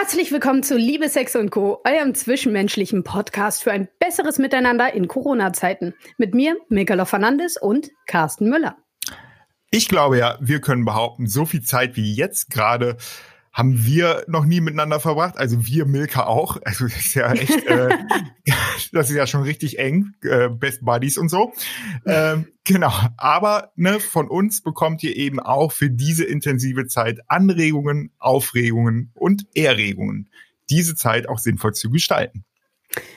Herzlich willkommen zu Liebe, Sex und Co., eurem zwischenmenschlichen Podcast für ein besseres Miteinander in Corona-Zeiten. Mit mir, Mikala Fernandes und Carsten Müller. Ich glaube ja, wir können behaupten, so viel Zeit wie jetzt gerade haben wir noch nie miteinander verbracht. Also wir Milka auch. Also das ist ja echt, äh, das ist ja schon richtig eng, äh, Best Buddies und so. Ähm, genau. Aber ne, von uns bekommt ihr eben auch für diese intensive Zeit Anregungen, Aufregungen und Erregungen, diese Zeit auch sinnvoll zu gestalten.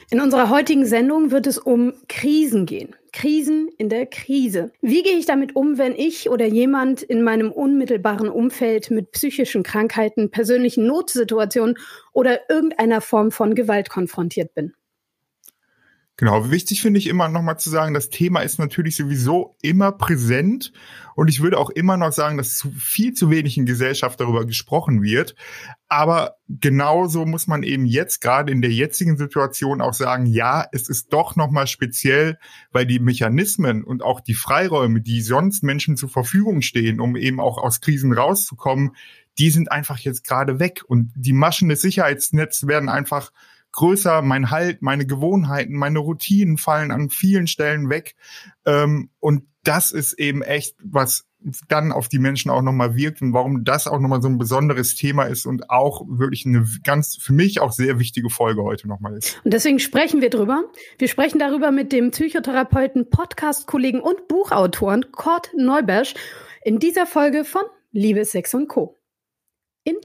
In unserer heutigen Sendung wird es um Krisen gehen. Krisen in der Krise. Wie gehe ich damit um, wenn ich oder jemand in meinem unmittelbaren Umfeld mit psychischen Krankheiten, persönlichen Notsituationen oder irgendeiner Form von Gewalt konfrontiert bin? Genau, wichtig finde ich immer nochmal zu sagen, das Thema ist natürlich sowieso immer präsent und ich würde auch immer noch sagen, dass zu, viel zu wenig in Gesellschaft darüber gesprochen wird. Aber genauso muss man eben jetzt gerade in der jetzigen Situation auch sagen, ja, es ist doch nochmal speziell, weil die Mechanismen und auch die Freiräume, die sonst Menschen zur Verfügung stehen, um eben auch aus Krisen rauszukommen, die sind einfach jetzt gerade weg und die Maschen des Sicherheitsnetzes werden einfach größer, mein Halt, meine Gewohnheiten, meine Routinen fallen an vielen Stellen weg. Ähm, und das ist eben echt, was dann auf die Menschen auch nochmal wirkt und warum das auch nochmal so ein besonderes Thema ist und auch wirklich eine ganz, für mich auch sehr wichtige Folge heute nochmal ist. Und deswegen sprechen wir drüber. Wir sprechen darüber mit dem Psychotherapeuten, Podcast-Kollegen und Buchautoren Kurt Neubersch in dieser Folge von Liebe, Sex und Co. In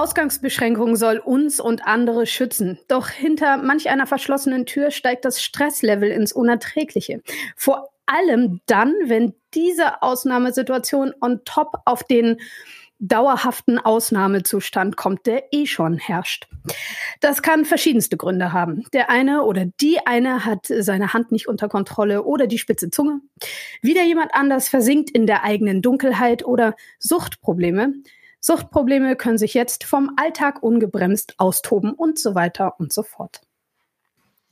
Ausgangsbeschränkung soll uns und andere schützen. Doch hinter manch einer verschlossenen Tür steigt das Stresslevel ins Unerträgliche. Vor allem dann, wenn diese Ausnahmesituation on top auf den dauerhaften Ausnahmezustand kommt, der eh schon herrscht. Das kann verschiedenste Gründe haben. Der eine oder die eine hat seine Hand nicht unter Kontrolle oder die spitze Zunge. Wieder jemand anders versinkt in der eigenen Dunkelheit oder Suchtprobleme. Suchtprobleme können sich jetzt vom Alltag ungebremst austoben und so weiter und so fort.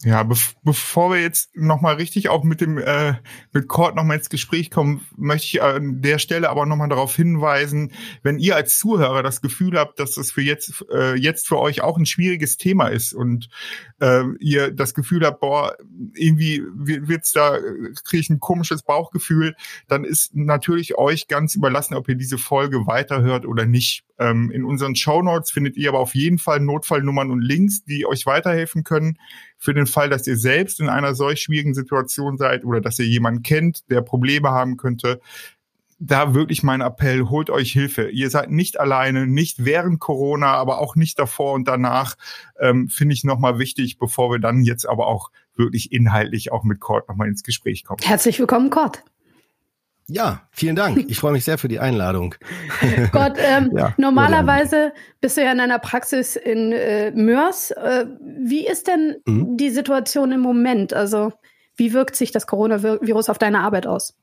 Ja, be bevor wir jetzt nochmal richtig auch mit dem äh, mit Cord nochmal ins Gespräch kommen, möchte ich an der Stelle aber nochmal darauf hinweisen, wenn ihr als Zuhörer das Gefühl habt, dass das für jetzt äh, jetzt für euch auch ein schwieriges Thema ist und äh, ihr das Gefühl habt, boah, irgendwie wird's da kriege ich ein komisches Bauchgefühl, dann ist natürlich euch ganz überlassen, ob ihr diese Folge weiterhört oder nicht. Ähm, in unseren Show Notes findet ihr aber auf jeden Fall Notfallnummern und Links, die euch weiterhelfen können für den Fall, dass ihr selbst in einer solch schwierigen Situation seid oder dass ihr jemanden kennt, der Probleme haben könnte. Da wirklich mein Appell, holt euch Hilfe. Ihr seid nicht alleine, nicht während Corona, aber auch nicht davor und danach. Ähm, Finde ich nochmal wichtig, bevor wir dann jetzt aber auch wirklich inhaltlich auch mit Cord nochmal ins Gespräch kommen. Herzlich willkommen, Cord. Ja, vielen Dank. Ich freue mich sehr für die Einladung. Gott, ähm, ja, normalerweise bist du ja in einer Praxis in äh, Mörs. Äh, wie ist denn mhm. die Situation im Moment? Also, wie wirkt sich das Coronavirus auf deine Arbeit aus?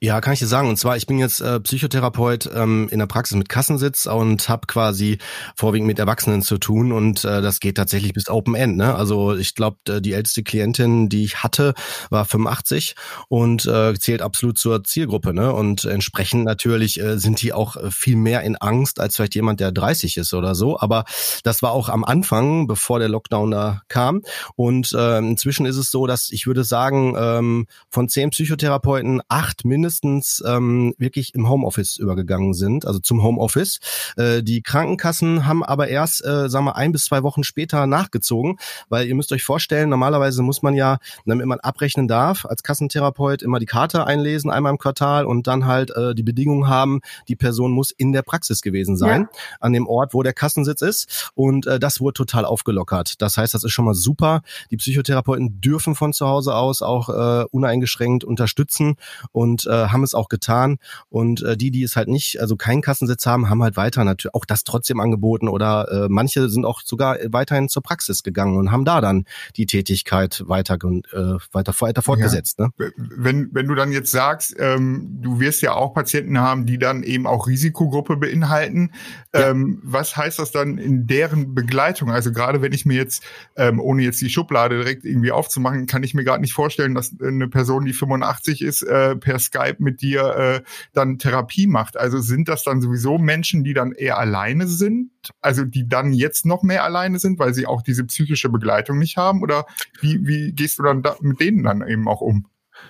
Ja, kann ich dir sagen. Und zwar, ich bin jetzt äh, Psychotherapeut ähm, in der Praxis mit Kassensitz und habe quasi vorwiegend mit Erwachsenen zu tun und äh, das geht tatsächlich bis Open End. Ne? Also ich glaube, die älteste Klientin, die ich hatte, war 85 und äh, zählt absolut zur Zielgruppe. Ne? Und entsprechend natürlich äh, sind die auch äh, viel mehr in Angst als vielleicht jemand, der 30 ist oder so. Aber das war auch am Anfang, bevor der Lockdown da kam. Und äh, inzwischen ist es so, dass ich würde sagen, ähm, von zehn Psychotherapeuten acht mindestens ähm, wirklich im Homeoffice übergegangen sind, also zum Homeoffice. Äh, die Krankenkassen haben aber erst, äh, sagen wir, ein bis zwei Wochen später nachgezogen, weil ihr müsst euch vorstellen, normalerweise muss man ja, damit man abrechnen darf, als Kassentherapeut immer die Karte einlesen, einmal im Quartal und dann halt äh, die Bedingungen haben, die Person muss in der Praxis gewesen sein, ja. an dem Ort, wo der Kassensitz ist. Und äh, das wurde total aufgelockert. Das heißt, das ist schon mal super. Die Psychotherapeuten dürfen von zu Hause aus auch äh, uneingeschränkt unterstützen und äh, haben es auch getan. Und äh, die, die es halt nicht, also keinen Kassensitz haben, haben halt weiter natürlich auch das trotzdem angeboten oder äh, manche sind auch sogar weiterhin zur Praxis gegangen und haben da dann die Tätigkeit weiter, äh, weiter, weiter fortgesetzt. Ja. Ne? Wenn, wenn du dann jetzt sagst, ähm, du wirst ja auch Patienten haben, die dann eben auch Risikogruppe beinhalten, ja. ähm, was heißt das dann in deren Begleitung? Also gerade wenn ich mir jetzt, ähm, ohne jetzt die Schublade direkt irgendwie aufzumachen, kann ich mir gerade nicht vorstellen, dass eine Person, die 85 ist, äh, per Skype mit dir äh, dann Therapie macht. Also sind das dann sowieso Menschen, die dann eher alleine sind? Also die dann jetzt noch mehr alleine sind, weil sie auch diese psychische Begleitung nicht haben? Oder wie, wie gehst du dann da mit denen dann eben auch um?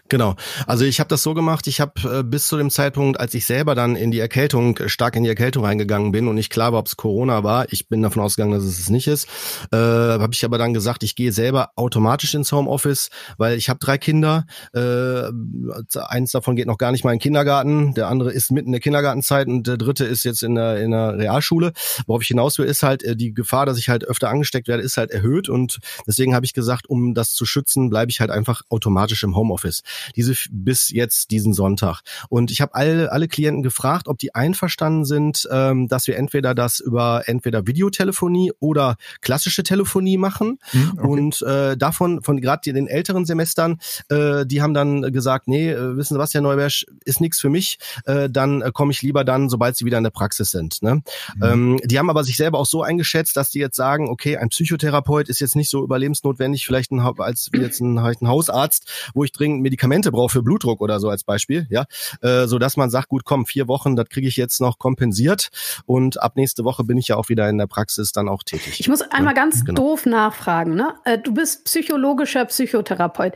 Genau. Also ich habe das so gemacht, ich habe äh, bis zu dem Zeitpunkt, als ich selber dann in die Erkältung, äh, stark in die Erkältung reingegangen bin und nicht klar war, ob es Corona war, ich bin davon ausgegangen, dass es es nicht ist, äh, habe ich aber dann gesagt, ich gehe selber automatisch ins Homeoffice, weil ich habe drei Kinder, äh, eins davon geht noch gar nicht mal in den Kindergarten, der andere ist mitten in der Kindergartenzeit und der dritte ist jetzt in der, in der Realschule. Worauf ich hinaus will, ist halt äh, die Gefahr, dass ich halt öfter angesteckt werde, ist halt erhöht und deswegen habe ich gesagt, um das zu schützen, bleibe ich halt einfach automatisch im Homeoffice diese bis jetzt diesen Sonntag. Und ich habe alle, alle Klienten gefragt, ob die einverstanden sind, ähm, dass wir entweder das über entweder Videotelefonie oder klassische Telefonie machen. Hm, okay. Und äh, davon, von gerade den älteren Semestern, äh, die haben dann gesagt, nee, äh, wissen Sie was, Herr Neubersch, ist nichts für mich, äh, dann äh, komme ich lieber dann, sobald sie wieder in der Praxis sind. Ne? Mhm. Ähm, die haben aber sich selber auch so eingeschätzt, dass die jetzt sagen, okay, ein Psychotherapeut ist jetzt nicht so überlebensnotwendig, vielleicht ein, als jetzt ein, halt ein Hausarzt, wo ich dringend Medikamente brauche für Blutdruck oder so als Beispiel, ja, äh, so dass man sagt, gut, komm, vier Wochen, das kriege ich jetzt noch kompensiert und ab nächste Woche bin ich ja auch wieder in der Praxis dann auch tätig. Ich muss einmal ja, ganz genau. doof nachfragen, ne? Äh, du bist psychologischer Psychotherapeut.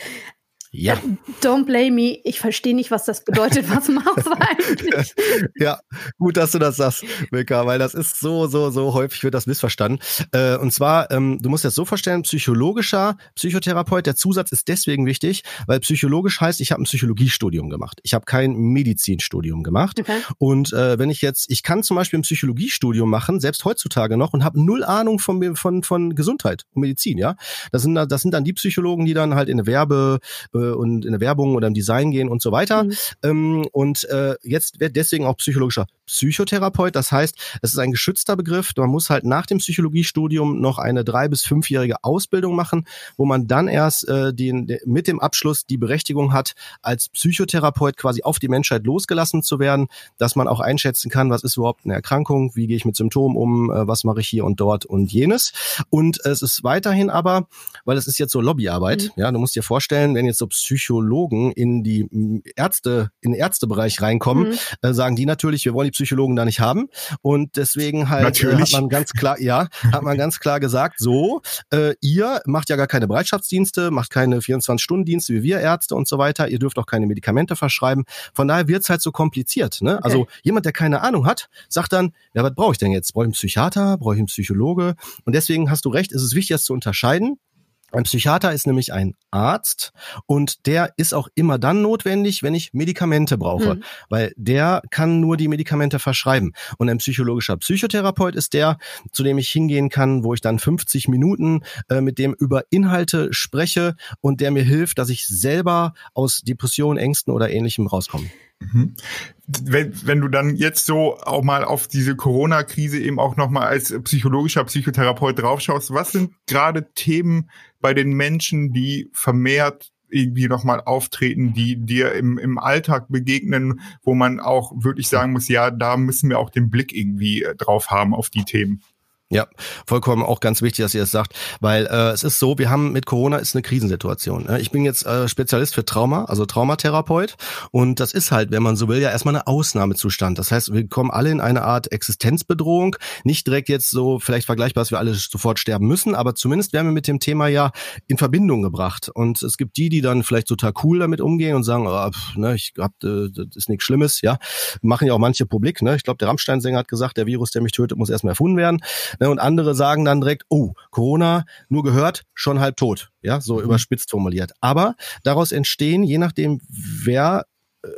Ja. Äh, don't blame me. Ich verstehe nicht, was das bedeutet. Was machst du eigentlich? ja, gut, dass du das sagst, Milka, weil das ist so, so, so häufig wird das missverstanden. Äh, und zwar, ähm, du musst dir das so vorstellen, psychologischer Psychotherapeut, der Zusatz ist deswegen wichtig, weil psychologisch heißt, ich habe ein Psychologiestudium gemacht. Ich habe kein Medizinstudium gemacht. Okay. Und äh, wenn ich jetzt, ich kann zum Beispiel ein Psychologiestudium machen, selbst heutzutage noch, und habe null Ahnung von, von, von Gesundheit und Medizin, ja. Das sind, das sind dann die Psychologen, die dann halt in der Werbe, äh, und in der Werbung oder im Design gehen und so weiter. Mhm. Ähm, und äh, jetzt wird deswegen auch psychologischer Psychotherapeut. Das heißt, es ist ein geschützter Begriff. Man muss halt nach dem Psychologiestudium noch eine drei- bis fünfjährige Ausbildung machen, wo man dann erst äh, den, mit dem Abschluss die Berechtigung hat, als Psychotherapeut quasi auf die Menschheit losgelassen zu werden, dass man auch einschätzen kann, was ist überhaupt eine Erkrankung, wie gehe ich mit Symptomen um, äh, was mache ich hier und dort und jenes. Und es ist weiterhin aber, weil es ist jetzt so Lobbyarbeit, mhm. ja, du musst dir vorstellen, wenn jetzt so Psychologen in die Ärzte, in den Ärztebereich reinkommen, mhm. äh, sagen die natürlich, wir wollen die Psychologen da nicht haben. Und deswegen halt äh, hat man ganz klar, ja, hat man ganz klar gesagt, so, äh, ihr macht ja gar keine Bereitschaftsdienste, macht keine 24-Stunden-Dienste wie wir Ärzte und so weiter, ihr dürft auch keine Medikamente verschreiben. Von daher wird's halt so kompliziert. Ne? Okay. Also jemand, der keine Ahnung hat, sagt dann, ja, was brauche ich denn jetzt? Brauche ich einen Psychiater? Brauche ich einen Psychologe? Und deswegen hast du recht, ist es wichtig, das zu unterscheiden. Ein Psychiater ist nämlich ein Arzt und der ist auch immer dann notwendig, wenn ich Medikamente brauche, mhm. weil der kann nur die Medikamente verschreiben. Und ein psychologischer Psychotherapeut ist der, zu dem ich hingehen kann, wo ich dann 50 Minuten äh, mit dem über Inhalte spreche und der mir hilft, dass ich selber aus Depressionen, Ängsten oder ähnlichem rauskomme. Mhm. Wenn, wenn du dann jetzt so auch mal auf diese Corona-Krise eben auch nochmal als psychologischer Psychotherapeut draufschaust, was sind gerade Themen bei den Menschen, die vermehrt irgendwie nochmal auftreten, die dir im, im Alltag begegnen, wo man auch wirklich sagen muss, ja, da müssen wir auch den Blick irgendwie äh, drauf haben auf die Themen. Ja, vollkommen auch ganz wichtig, dass ihr das sagt, weil äh, es ist so, wir haben mit Corona ist eine Krisensituation. Ne? Ich bin jetzt äh, Spezialist für Trauma, also Traumatherapeut und das ist halt, wenn man so will, ja erstmal eine Ausnahmezustand. Das heißt, wir kommen alle in eine Art Existenzbedrohung, nicht direkt jetzt so vielleicht vergleichbar, dass wir alle sofort sterben müssen, aber zumindest werden wir mit dem Thema ja in Verbindung gebracht und es gibt die, die dann vielleicht total cool damit umgehen und sagen, oh, pff, ne, ich hab, äh, das ist nichts Schlimmes, ja, machen ja auch manche publik. Ne? Ich glaube, der Rammstein-Sänger hat gesagt, der Virus, der mich tötet, muss erstmal erfunden werden. Ne, und andere sagen dann direkt, oh, Corona, nur gehört, schon halb tot. Ja, so mhm. überspitzt formuliert. Aber daraus entstehen, je nachdem, wer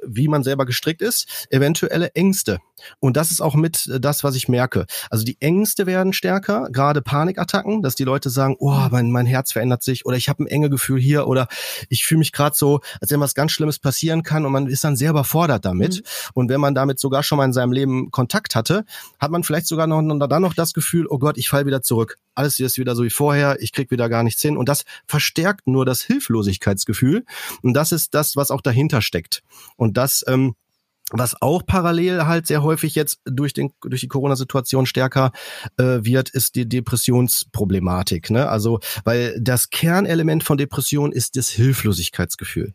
wie man selber gestrickt ist, eventuelle Ängste. Und das ist auch mit äh, das, was ich merke. Also die Ängste werden stärker, gerade Panikattacken, dass die Leute sagen, oh, mein, mein Herz verändert sich oder ich habe ein enge Gefühl hier oder ich fühle mich gerade so, als wenn was ganz Schlimmes passieren kann und man ist dann sehr überfordert damit. Mhm. Und wenn man damit sogar schon mal in seinem Leben Kontakt hatte, hat man vielleicht sogar noch, dann noch das Gefühl, oh Gott, ich falle wieder zurück. Alles ist wieder so wie vorher, ich krieg wieder gar nichts hin. Und das verstärkt nur das Hilflosigkeitsgefühl. Und das ist das, was auch dahinter steckt. Und das ähm, was auch parallel halt sehr häufig jetzt durch, den, durch die Corona-Situation stärker äh, wird, ist die Depressionsproblematik. Ne? Also, weil das Kernelement von Depression ist das Hilflosigkeitsgefühl.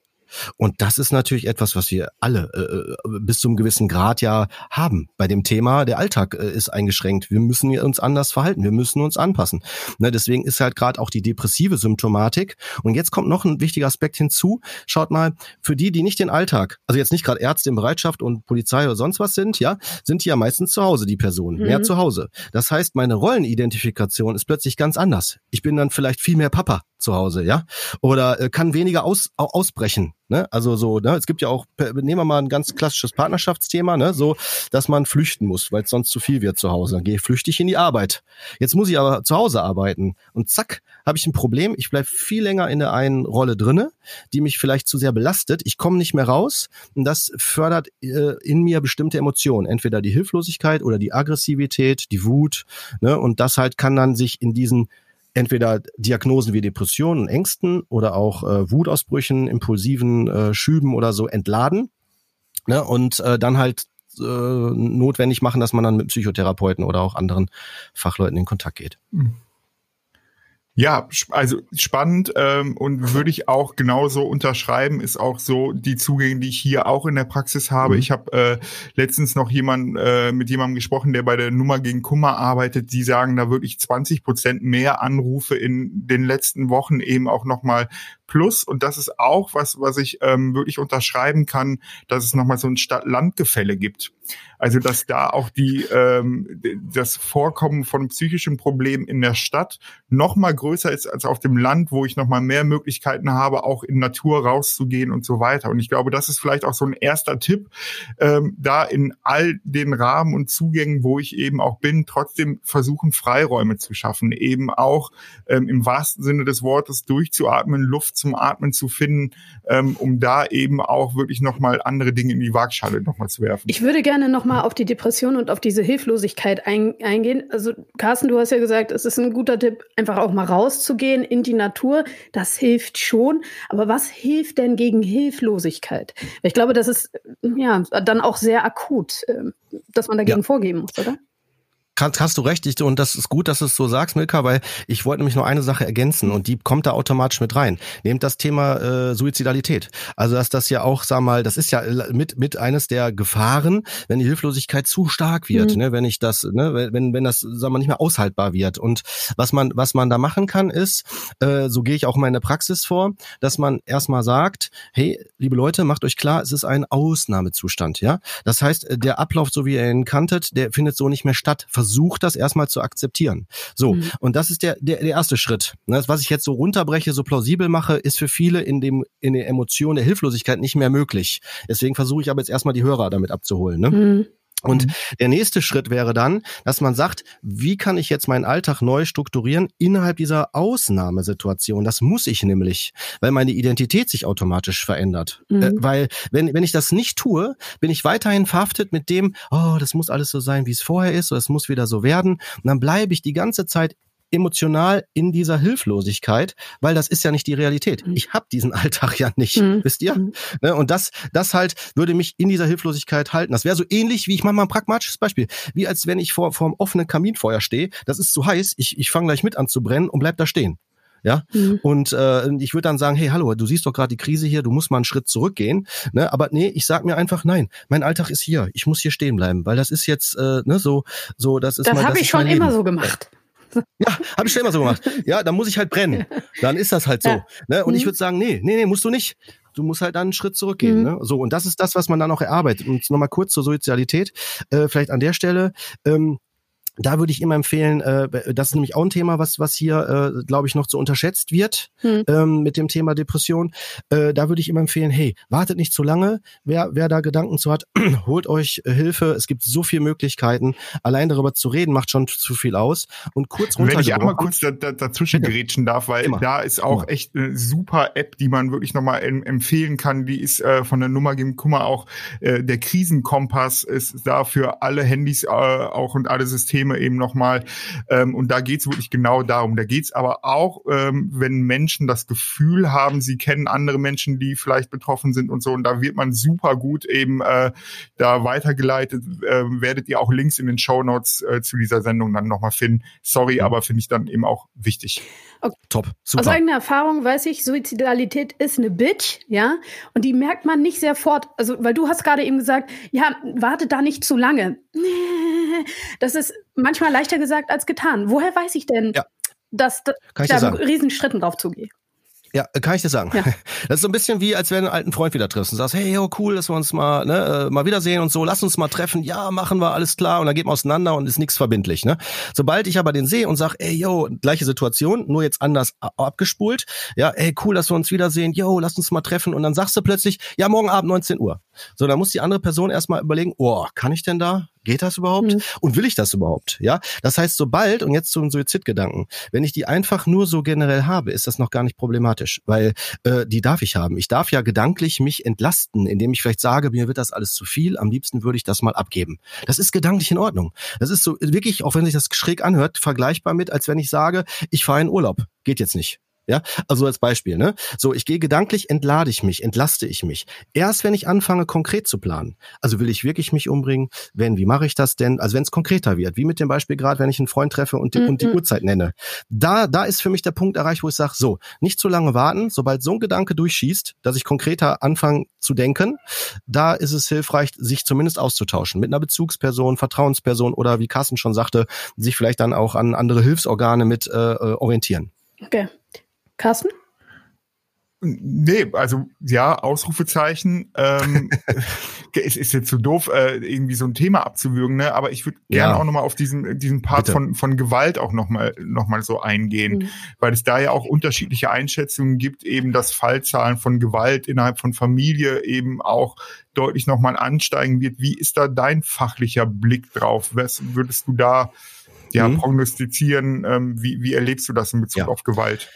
Und das ist natürlich etwas, was wir alle äh, äh, bis zum gewissen Grad ja haben bei dem Thema. Der Alltag äh, ist eingeschränkt. Wir müssen uns anders verhalten. Wir müssen uns anpassen. Ne, deswegen ist halt gerade auch die depressive Symptomatik. Und jetzt kommt noch ein wichtiger Aspekt hinzu. Schaut mal, für die, die nicht den Alltag, also jetzt nicht gerade Ärzte in Bereitschaft und Polizei oder sonst was sind, ja, sind die ja meistens zu Hause, die Personen, mhm. mehr zu Hause. Das heißt, meine Rollenidentifikation ist plötzlich ganz anders. Ich bin dann vielleicht viel mehr Papa zu Hause, ja, oder äh, kann weniger aus, ausbrechen. Ne? Also so, ne? es gibt ja auch, nehmen wir mal ein ganz klassisches Partnerschaftsthema, ne? so, dass man flüchten muss, weil es sonst zu viel wird zu Hause. Dann gehe flüchtig in die Arbeit. Jetzt muss ich aber zu Hause arbeiten und zack, habe ich ein Problem. Ich bleib viel länger in der einen Rolle drinne, die mich vielleicht zu sehr belastet. Ich komme nicht mehr raus und das fördert äh, in mir bestimmte Emotionen, entweder die Hilflosigkeit oder die Aggressivität, die Wut. Ne? Und das halt kann dann sich in diesen entweder Diagnosen wie Depressionen, Ängsten oder auch äh, Wutausbrüchen, impulsiven äh, Schüben oder so entladen. Ne? Und äh, dann halt äh, notwendig machen, dass man dann mit Psychotherapeuten oder auch anderen Fachleuten in Kontakt geht. Mhm. Ja, also spannend ähm, und würde ich auch genauso unterschreiben, ist auch so die Zugänge, die ich hier auch in der Praxis habe. Mhm. Ich habe äh, letztens noch jemand äh, mit jemandem gesprochen, der bei der Nummer gegen Kummer arbeitet. Die sagen, da wirklich 20 Prozent mehr Anrufe in den letzten Wochen eben auch nochmal plus. Und das ist auch was, was ich ähm, wirklich unterschreiben kann, dass es nochmal so ein Stadt-Land-Gefälle gibt. Also dass da auch die ähm, das Vorkommen von psychischen Problemen in der Stadt noch mal größer ist als auf dem Land, wo ich noch mal mehr Möglichkeiten habe, auch in Natur rauszugehen und so weiter. Und ich glaube, das ist vielleicht auch so ein erster Tipp, ähm, da in all den Rahmen und Zugängen, wo ich eben auch bin, trotzdem versuchen Freiräume zu schaffen, eben auch ähm, im wahrsten Sinne des Wortes durchzuatmen, Luft zum Atmen zu finden, ähm, um da eben auch wirklich noch mal andere Dinge in die Waagschale noch mal zu werfen. Ich würde gerne noch mal auf die Depression und auf diese Hilflosigkeit ein, eingehen. Also Carsten, du hast ja gesagt, es ist ein guter Tipp, einfach auch mal rauszugehen in die Natur. Das hilft schon. Aber was hilft denn gegen Hilflosigkeit? Ich glaube, das ist ja dann auch sehr akut, ähm, dass man dagegen ja. vorgehen muss, oder? Kannst, hast du recht, ich, und das ist gut, dass du es so sagst, Milka, weil ich wollte nämlich nur eine Sache ergänzen und die kommt da automatisch mit rein. Nehmt das Thema äh, Suizidalität. Also dass das ja auch, sag mal, das ist ja mit mit eines der Gefahren, wenn die Hilflosigkeit zu stark wird, mhm. ne, wenn ich das, ne, wenn wenn das, sag mal, nicht mehr aushaltbar wird. Und was man was man da machen kann, ist, äh, so gehe ich auch in meine Praxis vor, dass man erstmal sagt, hey, liebe Leute, macht euch klar, es ist ein Ausnahmezustand, ja. Das heißt, der Ablauf, so wie ihr ihn kanntet, der findet so nicht mehr statt versucht das erstmal zu akzeptieren. So, mhm. und das ist der, der, der erste Schritt. Das, ne, was ich jetzt so runterbreche, so plausibel mache, ist für viele in dem in der Emotion der Hilflosigkeit nicht mehr möglich. Deswegen versuche ich aber jetzt erstmal die Hörer damit abzuholen. Ne? Mhm. Und mhm. der nächste Schritt wäre dann, dass man sagt, wie kann ich jetzt meinen Alltag neu strukturieren innerhalb dieser Ausnahmesituation? Das muss ich nämlich, weil meine Identität sich automatisch verändert. Mhm. Äh, weil wenn, wenn ich das nicht tue, bin ich weiterhin verhaftet mit dem, oh, das muss alles so sein, wie es vorher ist, oder es muss wieder so werden. Und dann bleibe ich die ganze Zeit emotional in dieser Hilflosigkeit, weil das ist ja nicht die Realität. Mhm. Ich habe diesen Alltag ja nicht, mhm. wisst ihr? Mhm. Ne, und das, das halt würde mich in dieser Hilflosigkeit halten. Das wäre so ähnlich wie ich mache mal ein pragmatisches Beispiel, wie als wenn ich vor vor einem offenen Kaminfeuer stehe. Das ist zu heiß. Ich ich fange gleich mit an zu brennen und bleib da stehen. Ja, mhm. und äh, ich würde dann sagen, hey, hallo, du siehst doch gerade die Krise hier, du musst mal einen Schritt zurückgehen. Ne? Aber nee, ich sag mir einfach, nein, mein Alltag ist hier, ich muss hier stehen bleiben, weil das ist jetzt äh, ne, so, so, das ist das habe ich schon immer so gemacht. Ja, habe ich schon immer so gemacht. Ja, dann muss ich halt brennen. Dann ist das halt so. Ja. Ne? Und mhm. ich würde sagen, nee, nee, nee, musst du nicht. Du musst halt dann einen Schritt zurückgehen. Mhm. Ne? So, und das ist das, was man dann auch erarbeitet. Und nochmal kurz zur Sozialität. Äh, vielleicht an der Stelle. Ähm, da würde ich immer empfehlen, äh, das ist nämlich auch ein Thema, was, was hier, äh, glaube ich, noch zu unterschätzt wird hm. ähm, mit dem Thema Depression. Äh, da würde ich immer empfehlen, hey, wartet nicht zu lange. Wer, wer da Gedanken zu hat, holt euch äh, Hilfe. Es gibt so viele Möglichkeiten. Allein darüber zu reden, macht schon zu viel aus. Und kurz runter. Wenn ich einmal kurz da, da, dazwischen Bitte. gerätschen darf, weil immer. da ist auch immer. echt eine super App, die man wirklich nochmal empfehlen kann. Die ist äh, von der Nummer gegen Kummer auch äh, der Krisenkompass ist da für alle Handys äh, auch und alle Systeme Thema eben nochmal. Ähm, und da geht es wirklich genau darum. Da geht es aber auch, ähm, wenn Menschen das Gefühl haben, sie kennen andere Menschen, die vielleicht betroffen sind und so. Und da wird man super gut eben äh, da weitergeleitet. Äh, werdet ihr auch Links in den Show Notes äh, zu dieser Sendung dann nochmal finden. Sorry, aber finde ich dann eben auch wichtig. Okay. Top, super. Aus eigener Erfahrung weiß ich, Suizidalität ist eine Bitch, ja, und die merkt man nicht sehr fort. Also, weil du hast gerade eben gesagt, ja, wartet da nicht zu lange. Das ist manchmal leichter gesagt als getan. Woher weiß ich denn, ja. dass da, da einen Riesenschritten drauf zugehe? Ja, kann ich dir sagen. Ja. Das ist so ein bisschen wie, als wenn du einen alten Freund wieder triffst und sagst, hey, yo, cool, dass wir uns mal, ne, äh, mal wiedersehen und so, lass uns mal treffen, ja, machen wir, alles klar, und dann geht man auseinander und ist nichts verbindlich, ne. Sobald ich aber den sehe und sag, ey, yo, gleiche Situation, nur jetzt anders abgespult, ja, ey, cool, dass wir uns wiedersehen, yo, lass uns mal treffen, und dann sagst du plötzlich, ja, morgen Abend 19 Uhr. So, dann muss die andere Person erstmal überlegen, oh, kann ich denn da? Geht das überhaupt? Mhm. Und will ich das überhaupt? Ja, das heißt, sobald, und jetzt zum Suizidgedanken, wenn ich die einfach nur so generell habe, ist das noch gar nicht problematisch, weil äh, die darf ich haben. Ich darf ja gedanklich mich entlasten, indem ich vielleicht sage, mir wird das alles zu viel, am liebsten würde ich das mal abgeben. Das ist gedanklich in Ordnung. Das ist so wirklich, auch wenn sich das schräg anhört, vergleichbar mit, als wenn ich sage, ich fahre in Urlaub. Geht jetzt nicht. Ja, also als Beispiel, ne? So, ich gehe gedanklich, entlade ich mich, entlaste ich mich. Erst wenn ich anfange, konkret zu planen. Also will ich wirklich mich umbringen? Wenn, wie mache ich das denn? Also wenn es konkreter wird, wie mit dem Beispiel gerade, wenn ich einen Freund treffe und die, mhm. und die Uhrzeit nenne. Da, da ist für mich der Punkt erreicht, wo ich sage, so, nicht zu lange warten, sobald so ein Gedanke durchschießt, dass ich konkreter anfange zu denken, da ist es hilfreich, sich zumindest auszutauschen mit einer Bezugsperson, Vertrauensperson oder wie Carsten schon sagte, sich vielleicht dann auch an andere Hilfsorgane mit äh, äh orientieren. Okay. Carsten? Nee, also ja, Ausrufezeichen. Ähm, es ist jetzt zu so doof, äh, irgendwie so ein Thema abzuwürgen, ne? aber ich würde gerne ja. auch nochmal auf diesen, diesen Part von, von Gewalt auch nochmal noch mal so eingehen, mhm. weil es da ja auch unterschiedliche Einschätzungen gibt, eben dass Fallzahlen von Gewalt innerhalb von Familie eben auch deutlich nochmal ansteigen wird. Wie ist da dein fachlicher Blick drauf? Was würdest du da ja, mhm. prognostizieren? Ähm, wie, wie erlebst du das in Bezug ja. auf Gewalt?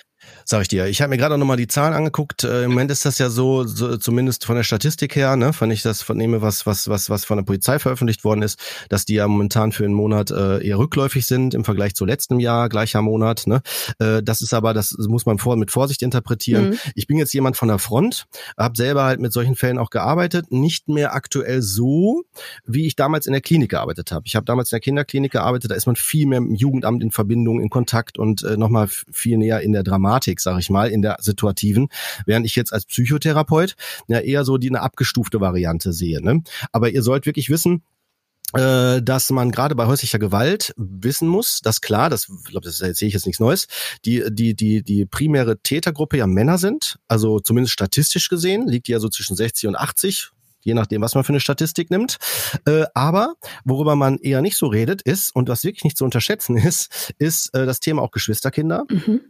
Sag ich dir. Ich habe mir gerade noch mal die Zahlen angeguckt. Äh, Im Moment ist das ja so, so, zumindest von der Statistik her, ne, wenn ich das vernehme, was was was was von der Polizei veröffentlicht worden ist, dass die ja momentan für einen Monat äh, eher rückläufig sind im Vergleich zu letztem Jahr, gleicher Monat. Ne. Äh, das ist aber, das muss man vor mit Vorsicht interpretieren. Mhm. Ich bin jetzt jemand von der Front, habe selber halt mit solchen Fällen auch gearbeitet, nicht mehr aktuell so, wie ich damals in der Klinik gearbeitet habe. Ich habe damals in der Kinderklinik gearbeitet, da ist man viel mehr im Jugendamt in Verbindung, in Kontakt und äh, noch mal viel näher in der Dramatik, sag ich mal, in der situativen, während ich jetzt als Psychotherapeut ja eher so die eine abgestufte Variante sehe. Ne? Aber ihr sollt wirklich wissen, äh, dass man gerade bei häuslicher Gewalt wissen muss, dass klar, das glaube das erzähle ich jetzt nichts Neues, die die die die primäre Tätergruppe ja Männer sind, also zumindest statistisch gesehen liegt die ja so zwischen 60 und 80, je nachdem, was man für eine Statistik nimmt. Äh, aber worüber man eher nicht so redet, ist, und was wirklich nicht zu unterschätzen ist, ist äh, das Thema auch Geschwisterkinder. Mhm.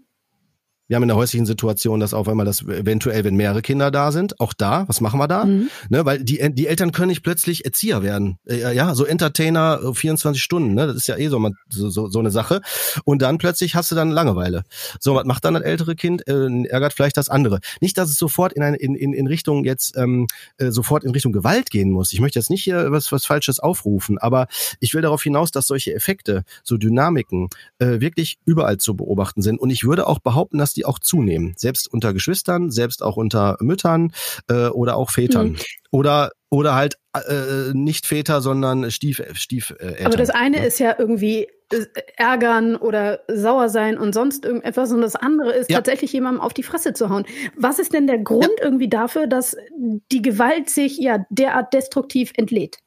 Wir haben in der häuslichen Situation das auf einmal, dass eventuell, wenn mehrere Kinder da sind, auch da, was machen wir da? Mhm. Ne, weil die, die Eltern können nicht plötzlich Erzieher werden. Äh, ja, so Entertainer 24 Stunden, ne? Das ist ja eh so, so, so eine Sache. Und dann plötzlich hast du dann Langeweile. So, was macht dann das ältere Kind? Äh, ärgert vielleicht das andere. Nicht, dass es sofort in, ein, in, in, in Richtung jetzt ähm, äh, sofort in Richtung Gewalt gehen muss. Ich möchte jetzt nicht hier was, was Falsches aufrufen, aber ich will darauf hinaus, dass solche Effekte, so Dynamiken, äh, wirklich überall zu beobachten sind. Und ich würde auch behaupten, dass die die auch zunehmen. Selbst unter Geschwistern, selbst auch unter Müttern äh, oder auch Vätern. Mhm. Oder oder halt äh, nicht Väter, sondern Stief Stief äh, Aber das eine ja. ist ja irgendwie äh, ärgern oder sauer sein und sonst irgendetwas und das andere ist ja. tatsächlich jemandem auf die Fresse zu hauen. Was ist denn der Grund ja. irgendwie dafür, dass die Gewalt sich ja derart destruktiv entlädt?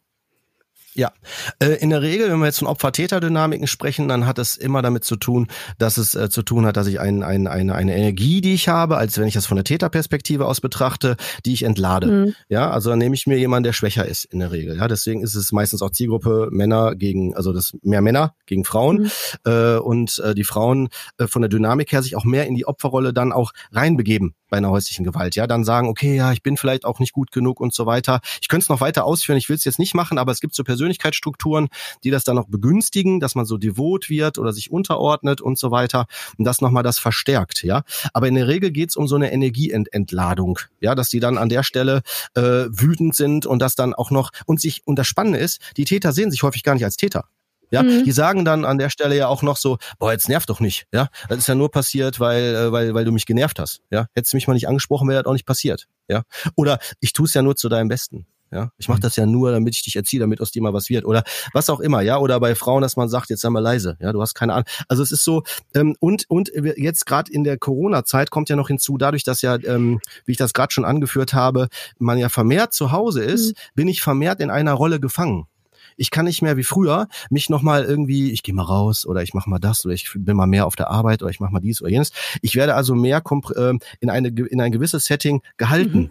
Ja, äh, in der Regel, wenn wir jetzt von Opfer-Täter-Dynamiken sprechen, dann hat es immer damit zu tun, dass es äh, zu tun hat, dass ich ein, ein, eine, eine Energie, die ich habe, als wenn ich das von der Täterperspektive aus betrachte, die ich entlade. Mhm. Ja, also dann nehme ich mir jemanden, der schwächer ist in der Regel. Ja, deswegen ist es meistens auch Zielgruppe Männer gegen, also das mehr Männer gegen Frauen mhm. äh, und die Frauen von der Dynamik her sich auch mehr in die Opferrolle dann auch reinbegeben bei einer häuslichen Gewalt. Ja, dann sagen, okay, ja, ich bin vielleicht auch nicht gut genug und so weiter. Ich könnte es noch weiter ausführen, ich will es jetzt nicht machen, aber es gibt so Persönlichkeitsstrukturen, die das dann noch begünstigen, dass man so devot wird oder sich unterordnet und so weiter und das nochmal das verstärkt, ja. Aber in der Regel geht es um so eine Energieentladung, ja, dass die dann an der Stelle äh, wütend sind und das dann auch noch und sich und das Spannende ist, die Täter sehen sich häufig gar nicht als Täter. Ja, mhm. die sagen dann an der Stelle ja auch noch so, boah, jetzt nerv doch nicht. Ja, das ist ja nur passiert, weil, äh, weil, weil du mich genervt hast. Ja, hättest du mich mal nicht angesprochen, wäre das auch nicht passiert. Ja, oder ich tue es ja nur zu deinem Besten. Ja, ich mache mhm. das ja nur, damit ich dich erziehe, damit aus dir mal was wird oder was auch immer. Ja, oder bei Frauen, dass man sagt, jetzt sei mal leise. Ja, du hast keine Ahnung. Also es ist so ähm, und und jetzt gerade in der Corona-Zeit kommt ja noch hinzu, dadurch, dass ja, ähm, wie ich das gerade schon angeführt habe, man ja vermehrt zu Hause ist, mhm. bin ich vermehrt in einer Rolle gefangen. Ich kann nicht mehr wie früher mich nochmal irgendwie, ich gehe mal raus oder ich mache mal das oder ich bin mal mehr auf der Arbeit oder ich mache mal dies oder jenes. Ich werde also mehr äh, in, eine, in ein gewisses Setting gehalten. Mhm.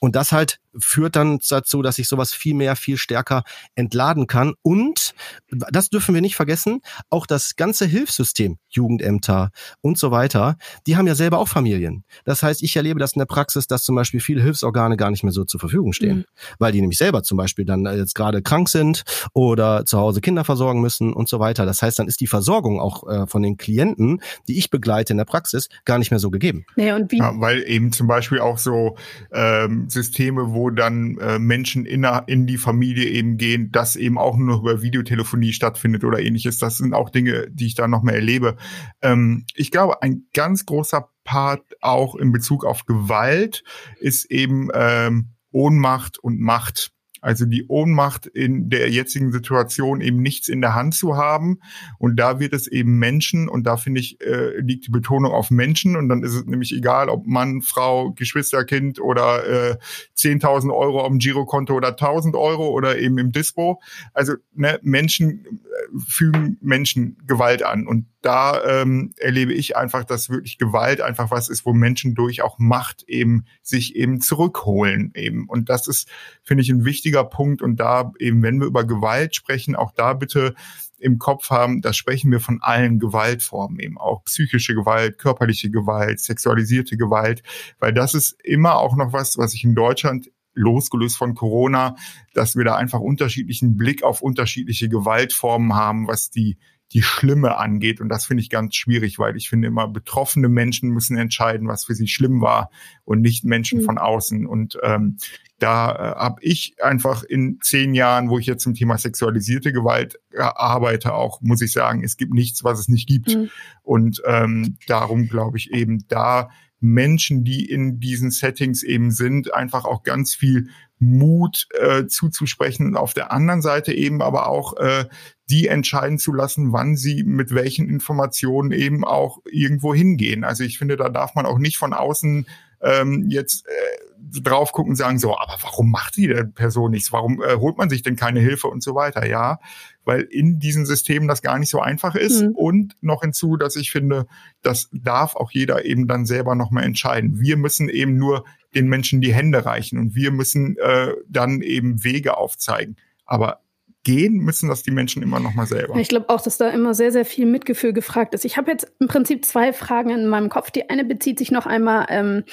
Und das halt führt dann dazu, dass ich sowas viel mehr, viel stärker entladen kann. Und das dürfen wir nicht vergessen, auch das ganze Hilfssystem, Jugendämter und so weiter, die haben ja selber auch Familien. Das heißt, ich erlebe das in der Praxis, dass zum Beispiel viele Hilfsorgane gar nicht mehr so zur Verfügung stehen, mhm. weil die nämlich selber zum Beispiel dann jetzt gerade krank sind oder zu Hause Kinder versorgen müssen und so weiter. Das heißt, dann ist die Versorgung auch äh, von den Klienten, die ich begleite in der Praxis, gar nicht mehr so gegeben. Nee, und wie? Ja, weil eben zum Beispiel auch so ähm, Systeme, wo dann äh, Menschen in, in die Familie eben gehen, das eben auch nur über Videotelefonie stattfindet oder ähnliches. Das sind auch Dinge, die ich da noch mehr erlebe. Ähm, ich glaube, ein ganz großer Part auch in Bezug auf Gewalt ist eben ähm, Ohnmacht und Macht. Also die Ohnmacht in der jetzigen Situation eben nichts in der Hand zu haben. Und da wird es eben Menschen, und da finde ich, äh, liegt die Betonung auf Menschen. Und dann ist es nämlich egal, ob Mann, Frau, Geschwisterkind oder äh, 10.000 Euro auf dem Girokonto oder 1.000 Euro oder eben im Dispo. Also ne, Menschen äh, fügen Menschen Gewalt an. Und da ähm, erlebe ich einfach, dass wirklich Gewalt einfach was ist, wo Menschen durch auch Macht eben sich eben zurückholen eben. Und das ist, finde ich, ein wichtiger Punkt. Und da eben, wenn wir über Gewalt sprechen, auch da bitte im Kopf haben, da sprechen wir von allen Gewaltformen eben auch psychische Gewalt, körperliche Gewalt, sexualisierte Gewalt, weil das ist immer auch noch was, was ich in Deutschland losgelöst von Corona, dass wir da einfach unterschiedlichen Blick auf unterschiedliche Gewaltformen haben, was die die Schlimme angeht. Und das finde ich ganz schwierig, weil ich finde immer, betroffene Menschen müssen entscheiden, was für sie schlimm war und nicht Menschen mhm. von außen. Und ähm, da äh, habe ich einfach in zehn Jahren, wo ich jetzt zum Thema sexualisierte Gewalt äh, arbeite, auch, muss ich sagen, es gibt nichts, was es nicht gibt. Mhm. Und ähm, darum glaube ich eben da Menschen, die in diesen Settings eben sind, einfach auch ganz viel Mut äh, zuzusprechen und auf der anderen Seite eben aber auch äh, die entscheiden zu lassen, wann sie mit welchen Informationen eben auch irgendwo hingehen. Also ich finde, da darf man auch nicht von außen ähm, jetzt äh, drauf gucken und sagen so, aber warum macht die Person nichts? Warum äh, holt man sich denn keine Hilfe und so weiter? Ja, weil in diesen Systemen das gar nicht so einfach ist mhm. und noch hinzu, dass ich finde, das darf auch jeder eben dann selber nochmal entscheiden. Wir müssen eben nur den Menschen die Hände reichen und wir müssen äh, dann eben Wege aufzeigen. Aber gehen müssen das die Menschen immer noch mal selber. Ich glaube auch, dass da immer sehr, sehr viel Mitgefühl gefragt ist. Ich habe jetzt im Prinzip zwei Fragen in meinem Kopf. Die eine bezieht sich noch einmal ähm,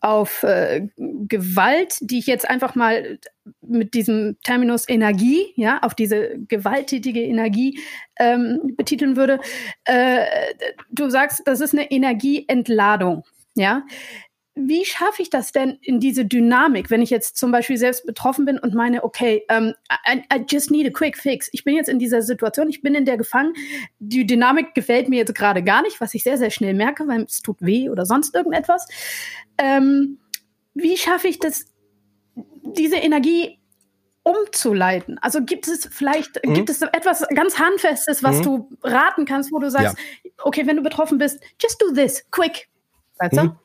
auf äh, Gewalt, die ich jetzt einfach mal mit diesem Terminus Energie, ja, auf diese gewalttätige Energie ähm, betiteln würde. Äh, du sagst, das ist eine Energieentladung. Ja, wie schaffe ich das denn in diese Dynamik, wenn ich jetzt zum Beispiel selbst betroffen bin und meine, okay, um, ähm, I, I, just need a quick fix. Ich bin jetzt in dieser Situation, ich bin in der gefangen. Die Dynamik gefällt mir jetzt gerade gar nicht, was ich sehr, sehr schnell merke, weil es tut weh oder sonst irgendetwas. Ähm, wie schaffe ich das, diese Energie umzuleiten? Also gibt es vielleicht, mhm. gibt es etwas ganz Handfestes, was mhm. du raten kannst, wo du sagst, ja. okay, wenn du betroffen bist, just do this, quick. Weißt du? Mhm.